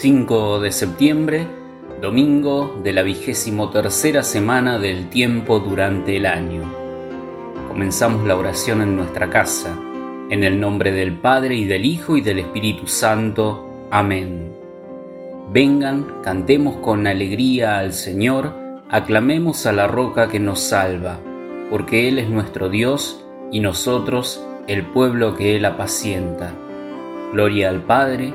...5 de septiembre... ...domingo de la vigésimo tercera semana del tiempo durante el año... ...comenzamos la oración en nuestra casa en el nombre del Padre y del Hijo y del Espíritu Santo. Amén. Vengan, cantemos con alegría al Señor, aclamemos a la roca que nos salva, porque Él es nuestro Dios y nosotros el pueblo que Él apacienta. Gloria al Padre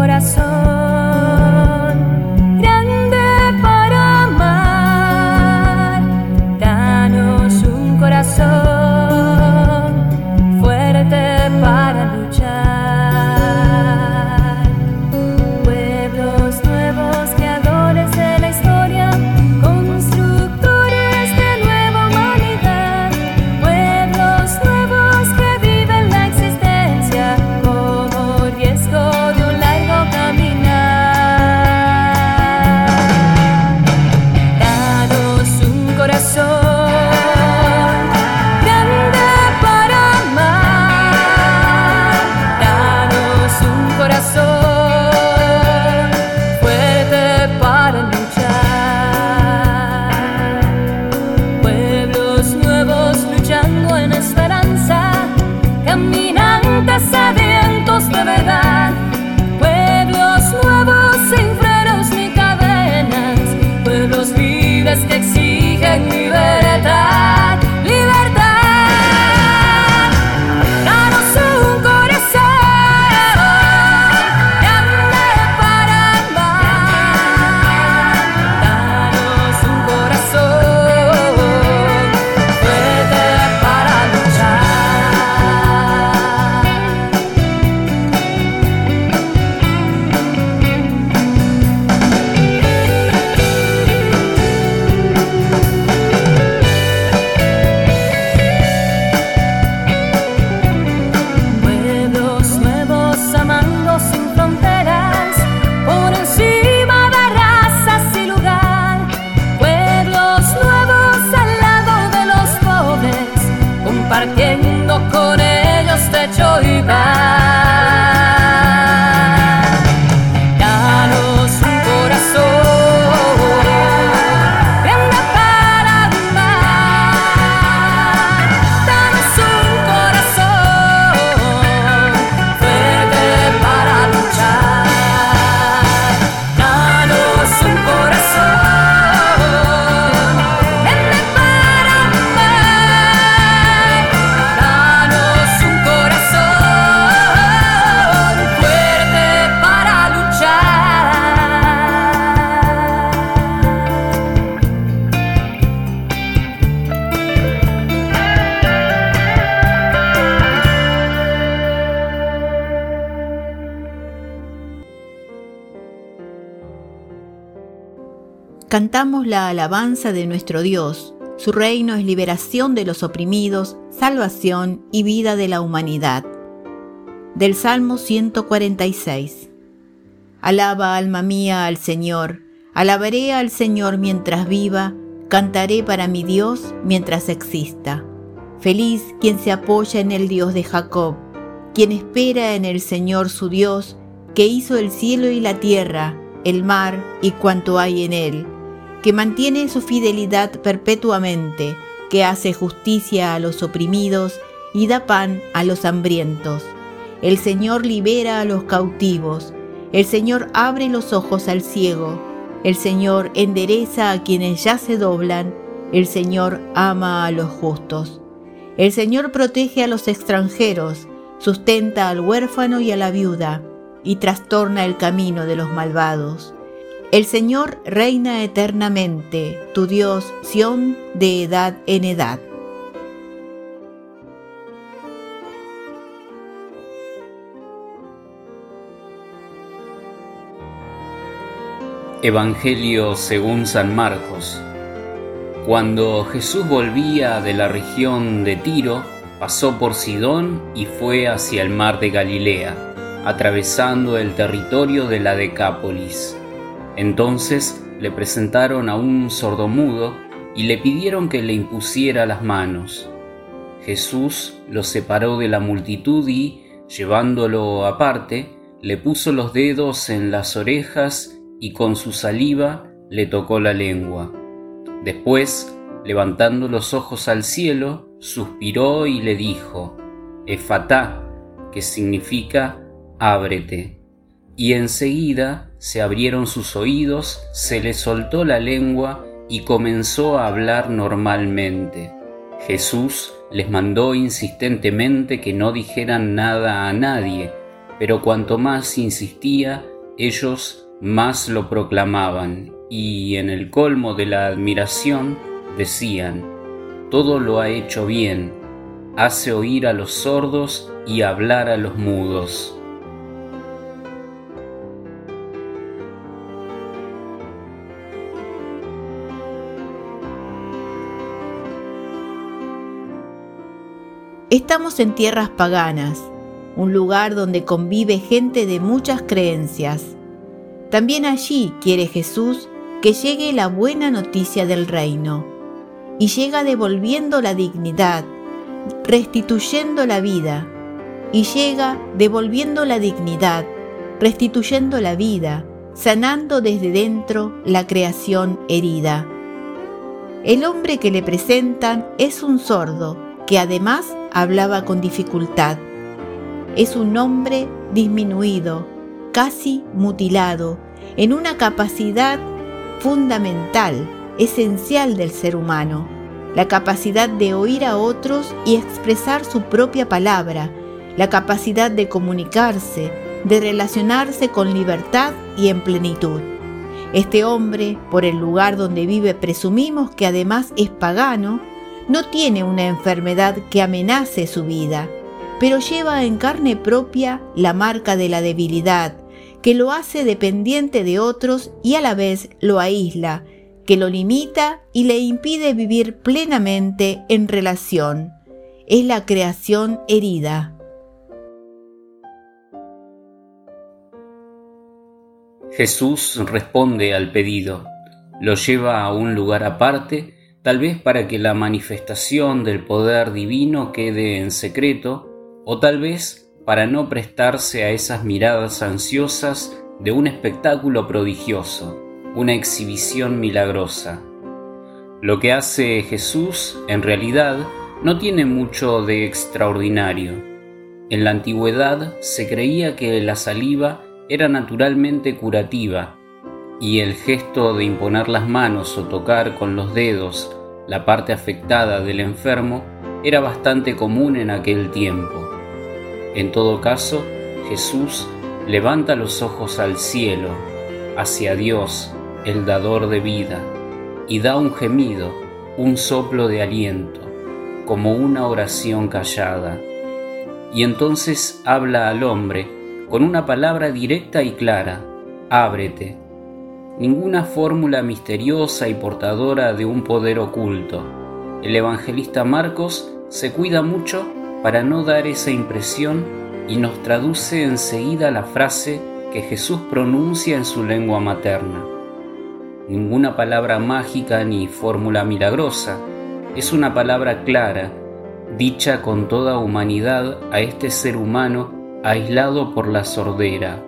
corazón. Cantamos la alabanza de nuestro Dios. Su reino es liberación de los oprimidos, salvación y vida de la humanidad. Del Salmo 146. Alaba alma mía al Señor, alabaré al Señor mientras viva, cantaré para mi Dios mientras exista. Feliz quien se apoya en el Dios de Jacob, quien espera en el Señor su Dios, que hizo el cielo y la tierra, el mar y cuanto hay en él que mantiene su fidelidad perpetuamente, que hace justicia a los oprimidos y da pan a los hambrientos. El Señor libera a los cautivos, El Señor abre los ojos al ciego. El Señor endereza a quienes ya se doblan. El Señor ama a los justos. El Señor protege a los extranjeros, sustenta al huérfano y a la viuda, y trastorna el camino de los malvados. El Señor reina eternamente, tu Dios, Sión, de edad en edad. Evangelio según San Marcos. Cuando Jesús volvía de la región de Tiro, pasó por Sidón y fue hacia el mar de Galilea, atravesando el territorio de la Decápolis. Entonces le presentaron a un sordomudo y le pidieron que le impusiera las manos. Jesús lo separó de la multitud y, llevándolo aparte, le puso los dedos en las orejas y con su saliva le tocó la lengua. Después, levantando los ojos al cielo, suspiró y le dijo, Efatá, que significa ábrete. Y enseguida se abrieron sus oídos, se le soltó la lengua y comenzó a hablar normalmente. Jesús les mandó insistentemente que no dijeran nada a nadie, pero cuanto más insistía, ellos más lo proclamaban y en el colmo de la admiración decían, todo lo ha hecho bien, hace oír a los sordos y hablar a los mudos. Estamos en tierras paganas, un lugar donde convive gente de muchas creencias. También allí quiere Jesús que llegue la buena noticia del reino, y llega devolviendo la dignidad, restituyendo la vida, y llega devolviendo la dignidad, restituyendo la vida, sanando desde dentro la creación herida. El hombre que le presentan es un sordo que además hablaba con dificultad. Es un hombre disminuido, casi mutilado, en una capacidad fundamental, esencial del ser humano, la capacidad de oír a otros y expresar su propia palabra, la capacidad de comunicarse, de relacionarse con libertad y en plenitud. Este hombre, por el lugar donde vive, presumimos que además es pagano, no tiene una enfermedad que amenace su vida, pero lleva en carne propia la marca de la debilidad, que lo hace dependiente de otros y a la vez lo aísla, que lo limita y le impide vivir plenamente en relación. Es la creación herida. Jesús responde al pedido, lo lleva a un lugar aparte, tal vez para que la manifestación del poder divino quede en secreto, o tal vez para no prestarse a esas miradas ansiosas de un espectáculo prodigioso, una exhibición milagrosa. Lo que hace Jesús, en realidad, no tiene mucho de extraordinario. En la antigüedad se creía que la saliva era naturalmente curativa, y el gesto de imponer las manos o tocar con los dedos la parte afectada del enfermo era bastante común en aquel tiempo. En todo caso, Jesús levanta los ojos al cielo, hacia Dios, el dador de vida, y da un gemido, un soplo de aliento, como una oración callada. Y entonces habla al hombre con una palabra directa y clara, ábrete. Ninguna fórmula misteriosa y portadora de un poder oculto. El evangelista Marcos se cuida mucho para no dar esa impresión y nos traduce enseguida la frase que Jesús pronuncia en su lengua materna. Ninguna palabra mágica ni fórmula milagrosa, es una palabra clara, dicha con toda humanidad a este ser humano aislado por la sordera.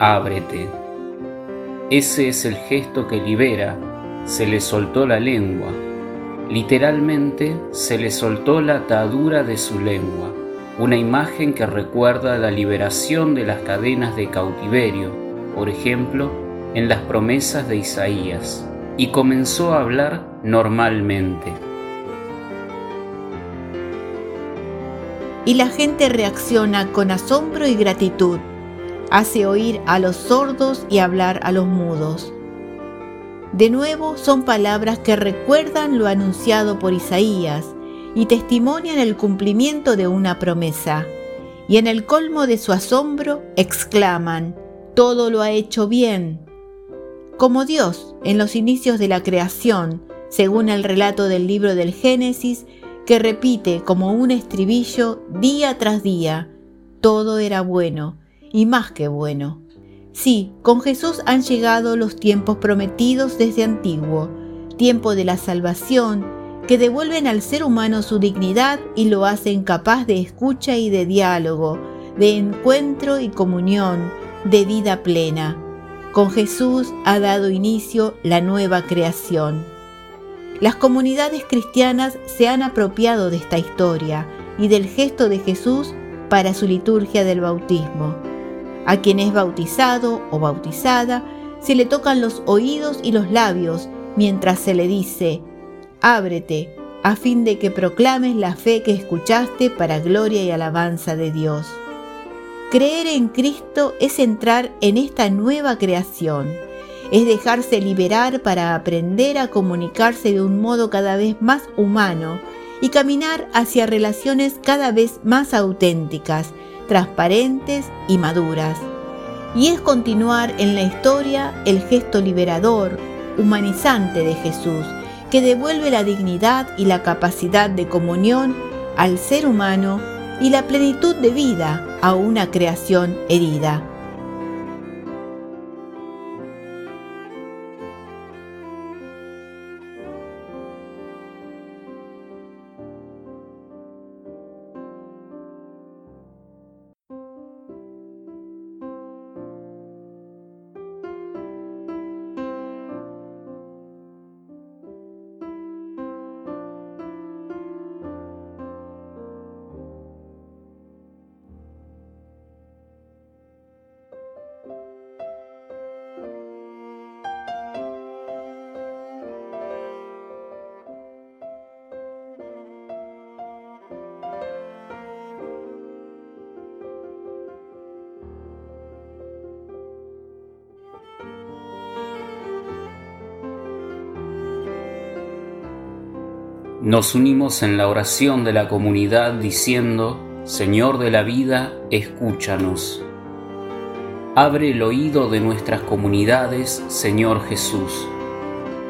Ábrete. Ese es el gesto que libera, se le soltó la lengua, Literalmente se le soltó la atadura de su lengua, una imagen que recuerda la liberación de las cadenas de cautiverio, por ejemplo, en las promesas de Isaías y comenzó a hablar normalmente. Y la gente reacciona con asombro y gratitud. Hace oír a los sordos y hablar a los mudos. De nuevo son palabras que recuerdan lo anunciado por Isaías y testimonian el cumplimiento de una promesa. Y en el colmo de su asombro exclaman, todo lo ha hecho bien. Como Dios en los inicios de la creación, según el relato del libro del Génesis, que repite como un estribillo día tras día, todo era bueno y más que bueno. Sí, con Jesús han llegado los tiempos prometidos desde antiguo, tiempo de la salvación, que devuelven al ser humano su dignidad y lo hacen capaz de escucha y de diálogo, de encuentro y comunión, de vida plena. Con Jesús ha dado inicio la nueva creación. Las comunidades cristianas se han apropiado de esta historia y del gesto de Jesús para su liturgia del bautismo. A quien es bautizado o bautizada se le tocan los oídos y los labios mientras se le dice, ábrete, a fin de que proclames la fe que escuchaste para gloria y alabanza de Dios. Creer en Cristo es entrar en esta nueva creación, es dejarse liberar para aprender a comunicarse de un modo cada vez más humano y caminar hacia relaciones cada vez más auténticas, transparentes y maduras. Y es continuar en la historia el gesto liberador, humanizante de Jesús, que devuelve la dignidad y la capacidad de comunión al ser humano y la plenitud de vida a una creación herida. Nos unimos en la oración de la comunidad diciendo, Señor de la vida, escúchanos. Abre el oído de nuestras comunidades, Señor Jesús,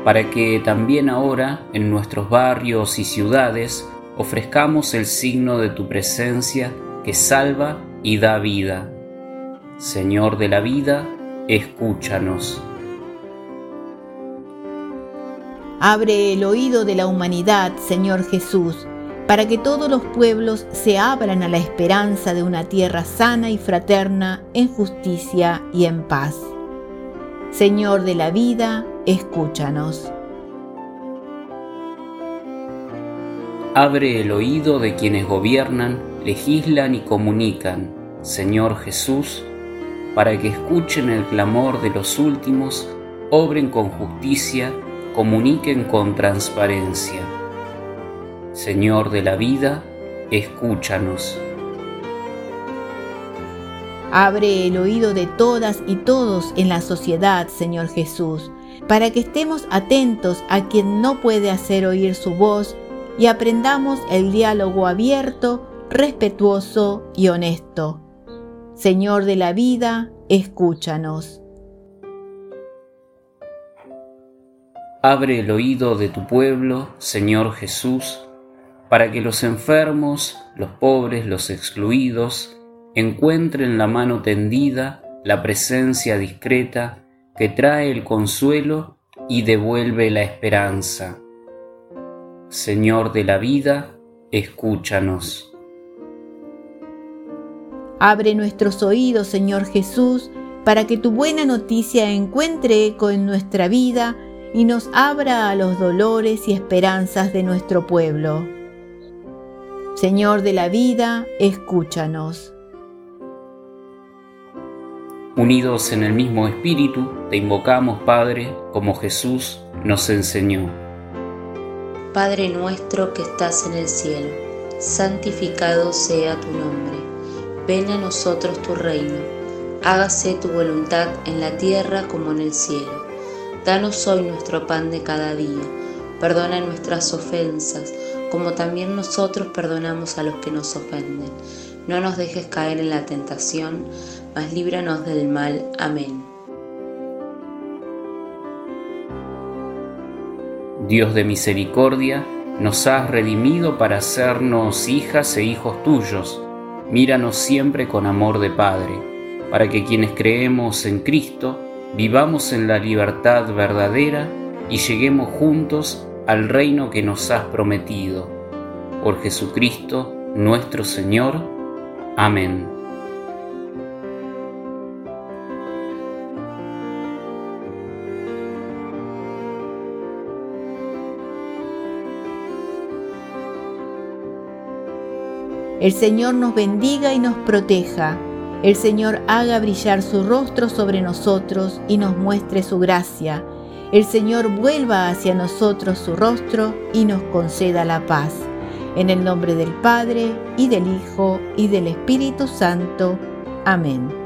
para que también ahora en nuestros barrios y ciudades ofrezcamos el signo de tu presencia que salva y da vida. Señor de la vida, escúchanos. Abre el oído de la humanidad, Señor Jesús, para que todos los pueblos se abran a la esperanza de una tierra sana y fraterna en justicia y en paz. Señor de la vida, escúchanos. Abre el oído de quienes gobiernan, legislan y comunican, Señor Jesús, para que escuchen el clamor de los últimos, obren con justicia comuniquen con transparencia. Señor de la vida, escúchanos. Abre el oído de todas y todos en la sociedad, Señor Jesús, para que estemos atentos a quien no puede hacer oír su voz y aprendamos el diálogo abierto, respetuoso y honesto. Señor de la vida, escúchanos. Abre el oído de tu pueblo, Señor Jesús, para que los enfermos, los pobres, los excluidos, encuentren la mano tendida, la presencia discreta que trae el consuelo y devuelve la esperanza. Señor de la vida, escúchanos. Abre nuestros oídos, Señor Jesús, para que tu buena noticia encuentre eco en nuestra vida y nos abra a los dolores y esperanzas de nuestro pueblo. Señor de la vida, escúchanos. Unidos en el mismo espíritu, te invocamos, Padre, como Jesús nos enseñó. Padre nuestro que estás en el cielo, santificado sea tu nombre. Ven a nosotros tu reino. Hágase tu voluntad en la tierra como en el cielo. Danos hoy nuestro pan de cada día. Perdona nuestras ofensas, como también nosotros perdonamos a los que nos ofenden. No nos dejes caer en la tentación mas líbranos del mal. Amén. Dios de misericordia, nos has redimido para hacernos hijas e hijos tuyos. Míranos siempre con amor de Padre, para que quienes creemos en Cristo vivamos en la libertad verdadera y lleguemos juntos al reino que nos has prometido. Por Jesucristo nuestro Señor. Amén. El Señor nos bendiga y nos proteja. El Señor haga brillar su rostro sobre nosotros y nos muestre su gracia. El Señor vuelva hacia nosotros su rostro y nos conceda la paz. En el nombre del Padre, y del Hijo, y del Espíritu Santo. Amén.